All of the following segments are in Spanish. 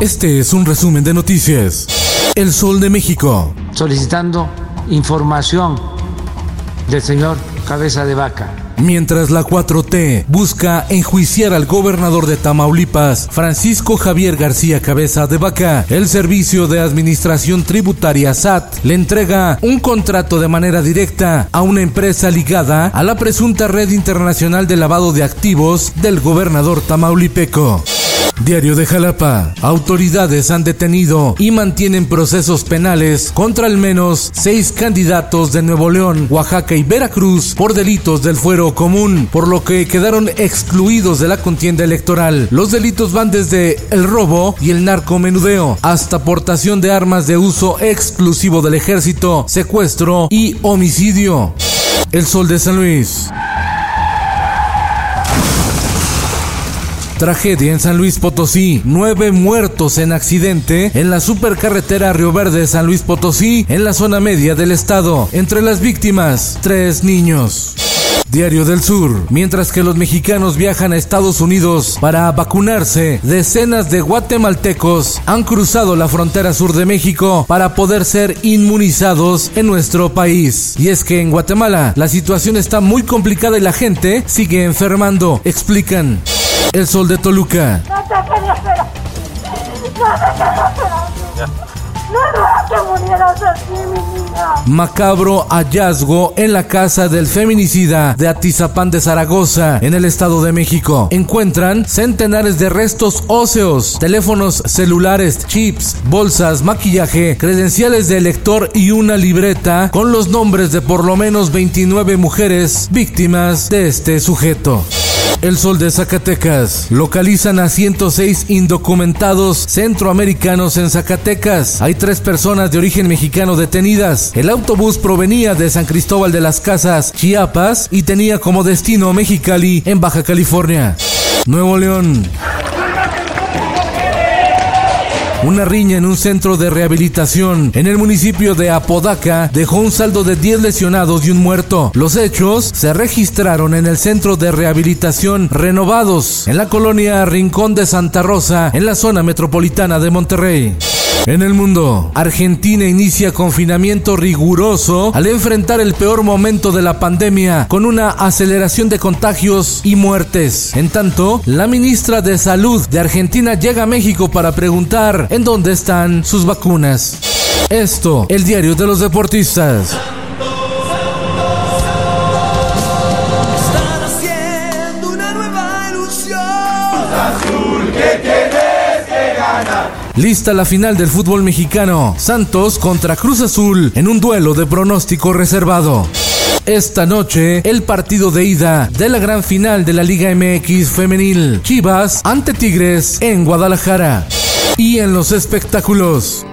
Este es un resumen de noticias. El Sol de México. Solicitando información del señor Cabeza de Vaca. Mientras la 4T busca enjuiciar al gobernador de Tamaulipas, Francisco Javier García Cabeza de Vaca, el Servicio de Administración Tributaria SAT le entrega un contrato de manera directa a una empresa ligada a la presunta red internacional de lavado de activos del gobernador tamaulipeco. Diario de Jalapa. Autoridades han detenido y mantienen procesos penales contra al menos seis candidatos de Nuevo León, Oaxaca y Veracruz por delitos del fuero común, por lo que quedaron excluidos de la contienda electoral. Los delitos van desde el robo y el narcomenudeo hasta portación de armas de uso exclusivo del ejército, secuestro y homicidio. El Sol de San Luis. Tragedia en San Luis Potosí. Nueve muertos en accidente en la supercarretera Río Verde San Luis Potosí, en la zona media del estado. Entre las víctimas, tres niños. Diario del Sur. Mientras que los mexicanos viajan a Estados Unidos para vacunarse, decenas de guatemaltecos han cruzado la frontera sur de México para poder ser inmunizados en nuestro país. Y es que en Guatemala la situación está muy complicada y la gente sigue enfermando, explican. El sol de Toluca. No te quería esperar. No te quería esperar. No era que murieras así, mi niña. Macabro hallazgo en la casa del feminicida de Atizapán de Zaragoza, en el Estado de México. Encuentran centenares de restos óseos, teléfonos celulares, chips, bolsas, maquillaje, credenciales de elector y una libreta con los nombres de por lo menos 29 mujeres víctimas de este sujeto. El Sol de Zacatecas. Localizan a 106 indocumentados centroamericanos en Zacatecas. Hay tres personas de origen mexicano detenidas. El autobús provenía de San Cristóbal de las Casas, Chiapas, y tenía como destino Mexicali, en Baja California. Nuevo León. Una riña en un centro de rehabilitación en el municipio de Apodaca dejó un saldo de 10 lesionados y un muerto. Los hechos se registraron en el centro de rehabilitación Renovados, en la colonia Rincón de Santa Rosa, en la zona metropolitana de Monterrey. En el mundo, Argentina inicia confinamiento riguroso al enfrentar el peor momento de la pandemia con una aceleración de contagios y muertes. En tanto, la ministra de Salud de Argentina llega a México para preguntar en dónde están sus vacunas. Esto, el diario de los deportistas. Lista la final del fútbol mexicano. Santos contra Cruz Azul en un duelo de pronóstico reservado. Esta noche, el partido de ida de la gran final de la Liga MX femenil. Chivas ante Tigres en Guadalajara. Y en los espectáculos.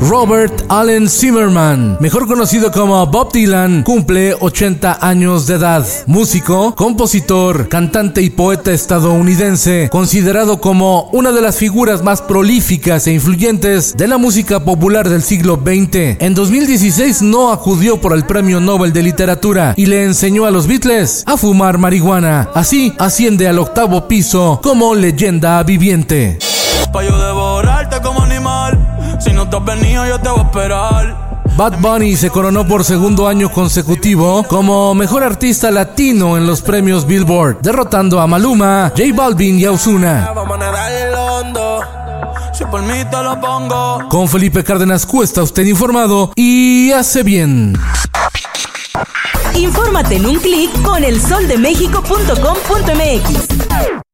Robert Allen Zimmerman, mejor conocido como Bob Dylan, cumple 80 años de edad. Músico, compositor, cantante y poeta estadounidense, considerado como una de las figuras más prolíficas e influyentes de la música popular del siglo XX. En 2016 no acudió por el Premio Nobel de Literatura y le enseñó a los Beatles a fumar marihuana. Así asciende al octavo piso como leyenda viviente. Pa' yo devorarte como animal. Si no te has venido, yo te voy a esperar. Bad Bunny se coronó por segundo año consecutivo como mejor artista latino en los premios Billboard, derrotando a Maluma, J Balvin y a Ozuna. Con Felipe Cárdenas Cuesta, usted informado y hace bien. Infórmate en un clic con elsoldemexico.com.mx.